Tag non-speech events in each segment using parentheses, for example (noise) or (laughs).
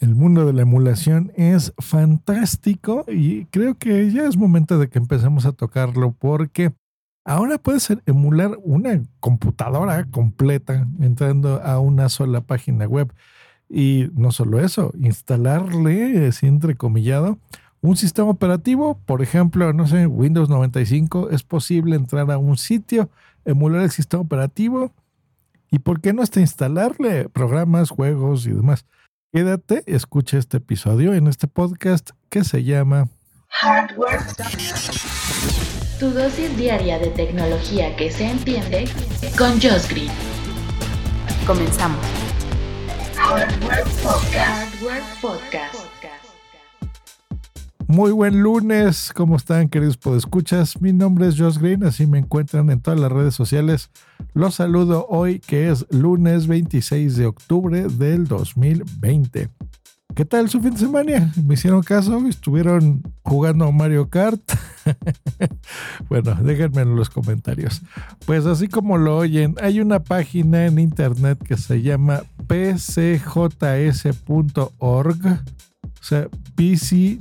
El mundo de la emulación es fantástico y creo que ya es momento de que empecemos a tocarlo porque ahora puedes emular una computadora completa entrando a una sola página web. Y no solo eso, instalarle, es entrecomillado, un sistema operativo, por ejemplo, no sé, Windows 95, es posible entrar a un sitio, emular el sistema operativo y, ¿por qué no hasta instalarle programas, juegos y demás? Quédate, escucha este episodio en este podcast que se llama Hardware. Tu dosis diaria de tecnología que se entiende con Josh Green. Comenzamos. Hardware Podcast. Muy buen lunes, ¿cómo están queridos podescuchas? Mi nombre es Josh Green, así me encuentran en todas las redes sociales. Los saludo hoy que es lunes 26 de octubre del 2020. ¿Qué tal su fin de semana? ¿Me hicieron caso? ¿Estuvieron jugando Mario Kart? (laughs) bueno, déjenme en los comentarios. Pues así como lo oyen, hay una página en internet que se llama pcjs.org, o sea, pcjs.org.org,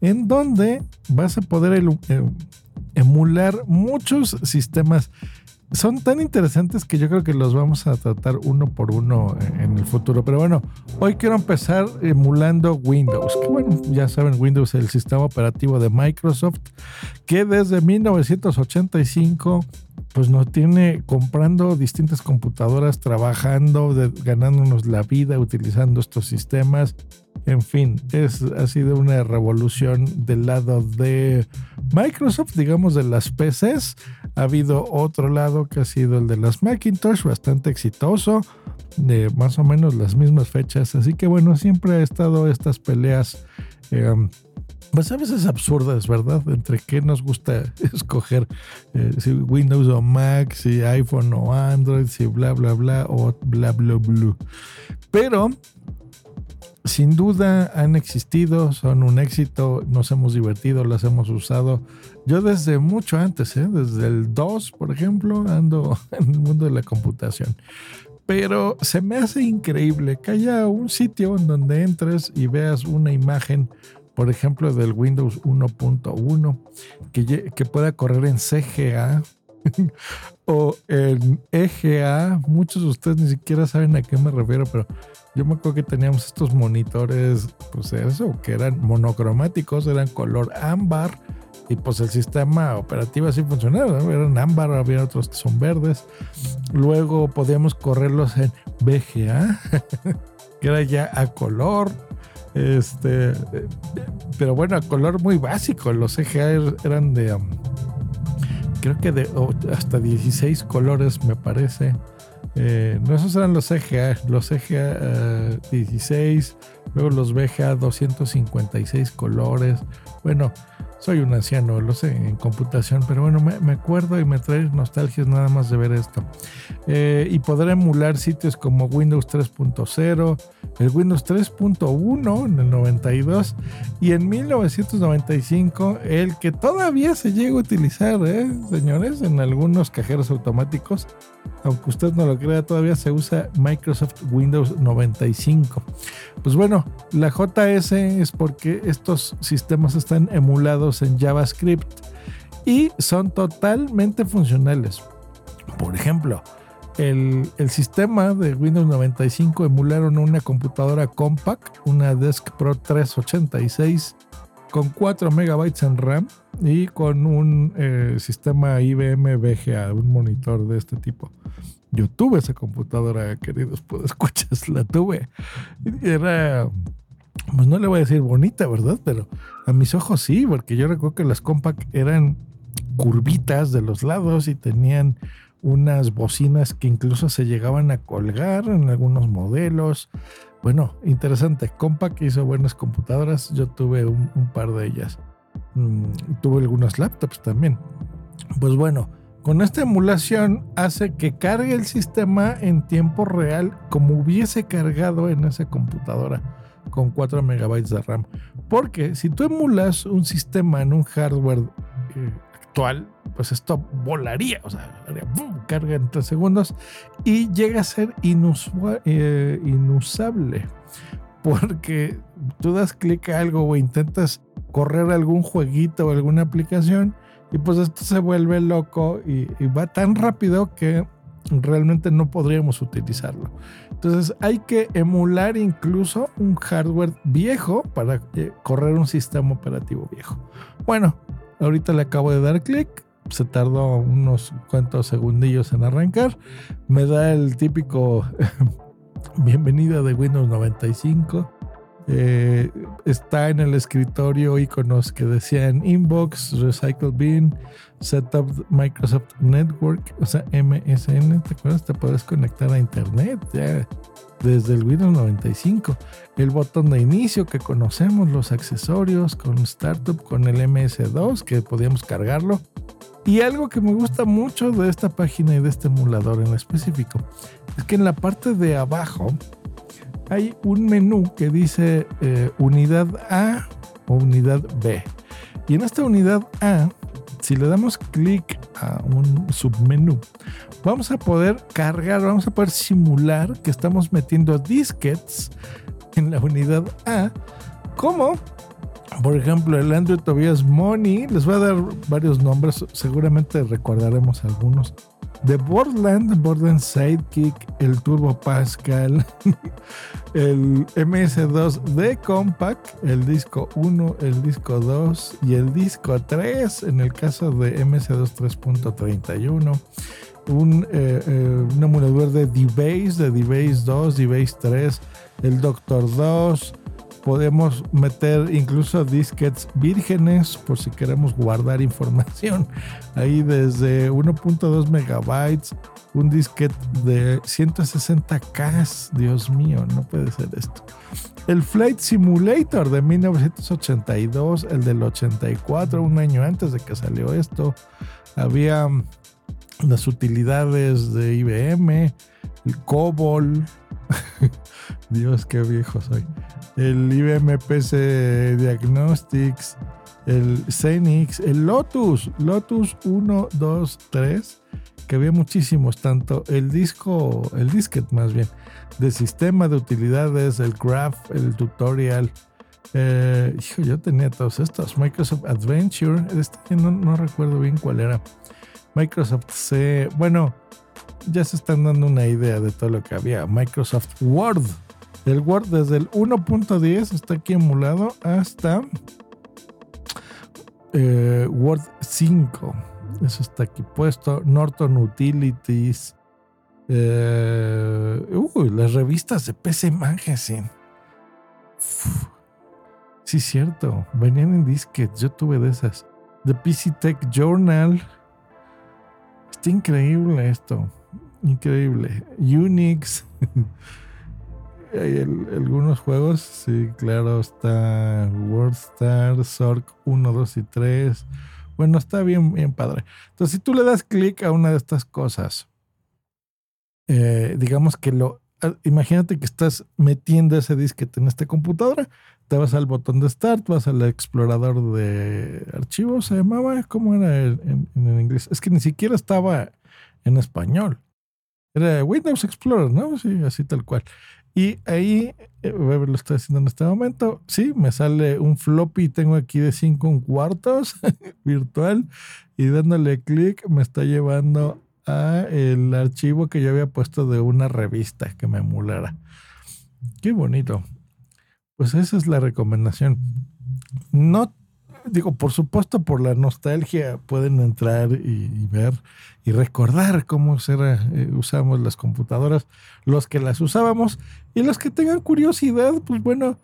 en donde vas a poder emular muchos sistemas son tan interesantes que yo creo que los vamos a tratar uno por uno en el futuro. Pero bueno, hoy quiero empezar emulando Windows. Que bueno, ya saben, Windows es el sistema operativo de Microsoft que desde 1985 pues nos tiene comprando distintas computadoras, trabajando, ganándonos la vida utilizando estos sistemas. En fin, es, ha sido una revolución del lado de Microsoft, digamos, de las PCs. Ha habido otro lado que ha sido el de las Macintosh, bastante exitoso, de más o menos las mismas fechas. Así que bueno, siempre ha estado estas peleas. Eh, pues a veces absurdas, ¿verdad? Entre qué nos gusta (laughs) escoger, eh, si Windows o Mac, si iPhone o Android, si bla, bla, bla, o bla, bla, bla. Pero sin duda han existido, son un éxito, nos hemos divertido, las hemos usado. Yo desde mucho antes, ¿eh? desde el 2, por ejemplo, ando (laughs) en el mundo de la computación. Pero se me hace increíble que haya un sitio en donde entres y veas una imagen, por ejemplo, del Windows 1.1, que, que pueda correr en CGA, o en EGA. Muchos de ustedes ni siquiera saben a qué me refiero, pero yo me acuerdo que teníamos estos monitores, pues eso, que eran monocromáticos, eran color ámbar. Y pues el sistema operativo así funcionaba, eran ámbar, había otros que son verdes. Luego podíamos correrlos en VGA, (laughs) que era ya a color. Este, pero bueno, a color muy básico. Los EGA er, eran de, um, creo que de hasta 16 colores, me parece. Eh, no, esos eran los EGA, los EGA 16, luego los VGA 256 colores. Bueno, soy un anciano, lo sé, en computación, pero bueno, me, acuerdo y me trae nostalgias nada más de ver esto. Eh, y poder emular sitios como Windows 3.0, el Windows 3.1 en el 92 y en 1995 el que todavía se llega a utilizar, ¿eh, señores, en algunos cajeros automáticos. Aunque usted no lo crea, todavía se usa Microsoft Windows 95. Pues bueno, la JS es porque estos sistemas están emulados en JavaScript y son totalmente funcionales. Por ejemplo, el, sistema de Windows 95 emularon una computadora compact, una Desk Pro 386 con 4 megabytes en RAM y con un eh, sistema IBM VGA, un monitor de este tipo. Yo tuve esa computadora, queridos, (laughs) pues escuchas, la tuve. Era, pues no le voy a decir bonita, ¿verdad? Pero a mis ojos sí, porque yo recuerdo que las compact eran curvitas de los lados y tenían unas bocinas que incluso se llegaban a colgar en algunos modelos. Bueno, interesante. Compaq hizo buenas computadoras. Yo tuve un, par de ellas. Mm, tuve algunas laptops también. Pues bueno, con esta emulación hace que cargue el sistema en tiempo real como hubiese cargado en esa computadora con 4 megabytes de RAM. Porque si tú emulas un sistema en un hardware eh, actual, pues esto volaría, o sea, carga en tres segundos y llega a ser eh, inusable. Porque tú das clic a algo o intentas correr algún jueguito o alguna aplicación y pues esto se vuelve loco y, va tan rápido que realmente no podríamos utilizarlo. Entonces hay que emular incluso un hardware viejo para eh, correr un sistema operativo viejo. Bueno, ahorita le acabo de dar clic, se tardó unos cuantos segundillos en arrancar, me da el típico (laughs) bienvenida de Windows 95 eh, está en el escritorio iconos que decían Inbox, Recycle Bin, Setup Microsoft Network, o sea, MSN, ¿te acuerdas? Te puedes conectar a Internet ya desde el Windows 95. El botón de inicio que conocemos, los accesorios con Startup, con el MS2 que podíamos cargarlo. Y algo que me gusta mucho de esta página y de este emulador en específico es que en la parte de abajo hay un menú que dice eh, unidad A o unidad B. Y en esta unidad A, si le damos clic a un submenú, vamos a poder cargar, vamos a poder simular que estamos metiendo disquets en la unidad A, como por ejemplo el Android Tobias Money. Les voy a dar varios nombres, seguramente recordaremos algunos de Borderland, Borderland Sidekick, el Turbo Pascal, (laughs) el MS2 de Compact, el disco 1, el disco 2 y el disco 3 en el caso de MS2 3.31. Un, eh, eh, un emulador de D-Base, de D-Base 2, D-Base 3, el Doctor 2, podemos meter incluso disquets vírgenes por si queremos guardar información. (laughs) Ahí desde 1.2 megabytes, un disquete de 160K. Dios mío, no puede ser esto. El Flight Simulator de 1982, el del 84, un año antes de que salió esto. Había las utilidades de IBM, el COBOL. (laughs) Dios, qué viejo soy el IBM PC Diagnostics, el Xenix, el Lotus, Lotus 1, 2, 3, que había muchísimos, tanto el disco, el disquete más bien, de sistema de utilidades, el graph, el tutorial. Eh, hijo, yo tenía todos estos. Microsoft Adventure, este no, no recuerdo bien cuál era. Microsoft C, bueno, ya se están dando una idea de todo lo que había. Microsoft Word, el Word desde el 1.10 está aquí emulado hasta eh, Word 5. Eso está aquí puesto. Norton Utilities. Eh, uy, las revistas de PC Magazine. Sí, cierto. Venían en disquets. Yo tuve de esas. The PC Tech Journal. Está increíble esto. Increíble. Unix. (laughs) hay algunos juegos, sí, claro, está WorldStar, Zork 1, 2 y 3. Bueno, está bien, bien padre. Entonces, si tú le das clic a una de estas cosas, eh, digamos que lo, ah, imagínate que estás metiendo ese disquete en esta computadora, te vas al botón de Start, vas al explorador de archivos, se llamaba, ¿cómo era en inglés? Es que ni siquiera estaba en español. Era Windows Explorer, ¿no? Sí, así tal cual. Y ahí, eh, lo estoy haciendo en este momento. Sí, me sale un floppy, tengo aquí de 5 cuartos (laughs) virtual y dándole clic me está llevando a el archivo que yo había puesto de una revista que me emulara. Qué bonito. Pues esa es la recomendación. No digo, por supuesto, por la nostalgia pueden entrar y, ver y recordar cómo era, eh, usamos las computadoras, los que las usábamos y los que tengan curiosidad, pues bueno,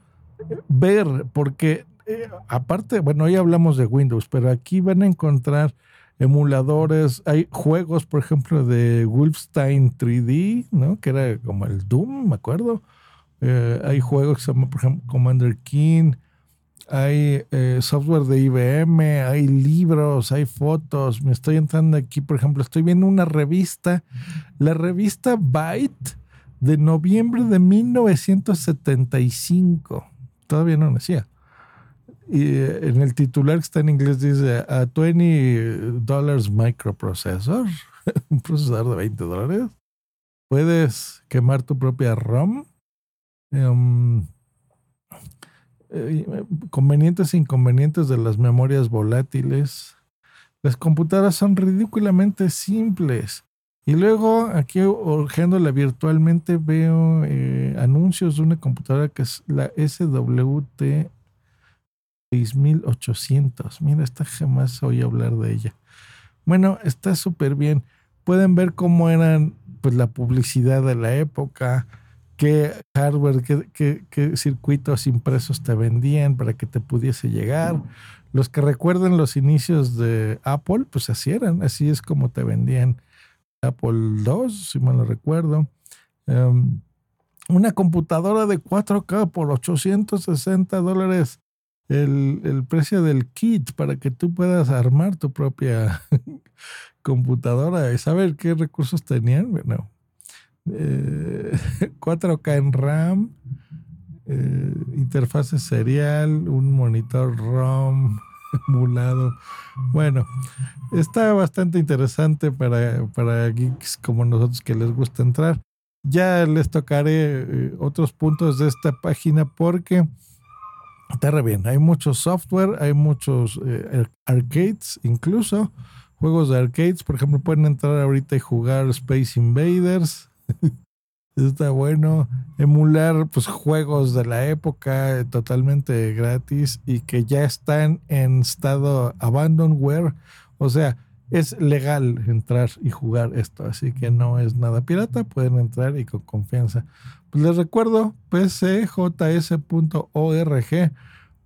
ver, porque eh, aparte, bueno, hoy hablamos de Windows, pero aquí van a encontrar emuladores, hay juegos, por ejemplo, de Wolfenstein 3D, ¿no? Que era como el Doom, me acuerdo. Eh, hay juegos que se llaman, por ejemplo, Commander King hay eh, software de IBM, hay libros, hay fotos. Me estoy entrando aquí, por ejemplo, estoy viendo una revista, la revista Byte de noviembre de 1975. Todavía no nacía. Y eh, en el titular que está en inglés dice a 20 dólares microprocessor, (laughs) un procesador de 20 dólares. Puedes quemar tu propia ROM. Em, eh, convenientes e inconvenientes de las memorias volátiles. Las computadoras son ridículamente simples. Y luego aquí urgiéndola virtualmente veo eh, anuncios de una computadora que es la SWT 6800. Mira, esta jamás oí hablar de ella. Bueno, está súper bien. Pueden ver cómo eran pues la publicidad de la época, qué hardware, qué, qué, circuitos impresos te vendían para que te pudiese llegar. Los que recuerden los inicios de Apple, pues así eran, así es como te vendían Apple II, si mal lo recuerdo. Em, una computadora de 4K por 860 dólares el, el, precio del kit para que tú puedas armar tu propia (laughs) computadora y saber qué recursos tenían. Bueno, 4K eh, (laughs) en RAM, eh, interfase serial, un monitor ROM (laughs) emulado. Bueno, está bastante interesante para, para geeks como nosotros que les gusta entrar. Ya les tocaré eh, otros puntos de esta página porque está re bien. Hay mucho software, hay muchos arcades, incluso juegos de arcades. Por ejemplo, pueden entrar ahorita y jugar Space Invaders. (laughs) Está bueno emular pues juegos de la época totalmente gratis y que ya están en estado abandonware, o sea, es legal entrar y jugar esto, así que no es nada pirata, pueden entrar y con confianza. Pues les recuerdo pcjs.org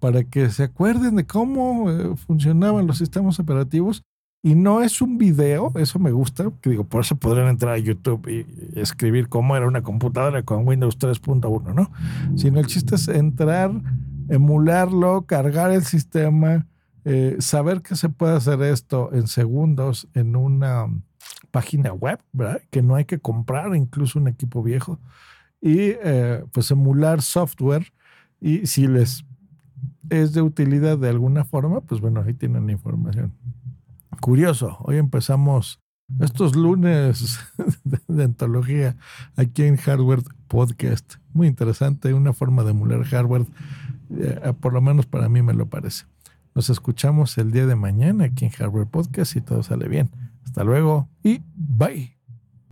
para que se acuerden de cómo eh, funcionaban los sistemas operativos y no es un video, eso me gusta, que digo, por eso podrían entrar a YouTube y escribir cómo era una computadora con Windows 3.1, ¿no? Sino el chiste es entrar, emularlo, cargar el sistema, eh, saber que se puede hacer esto en segundos en una página web, ¿verdad? Que no hay que comprar incluso un equipo viejo. Y eh, pues emular software y si les es de utilidad de alguna forma, pues bueno, ahí tienen la información. Curioso, hoy empezamos estos lunes (laughs) de antología aquí en Hardware Podcast. Muy interesante, una forma de emular hardware, eh, por lo menos para mí me lo parece. Nos escuchamos el día de mañana aquí en Hardware Podcast y todo sale bien. Hasta luego y bye.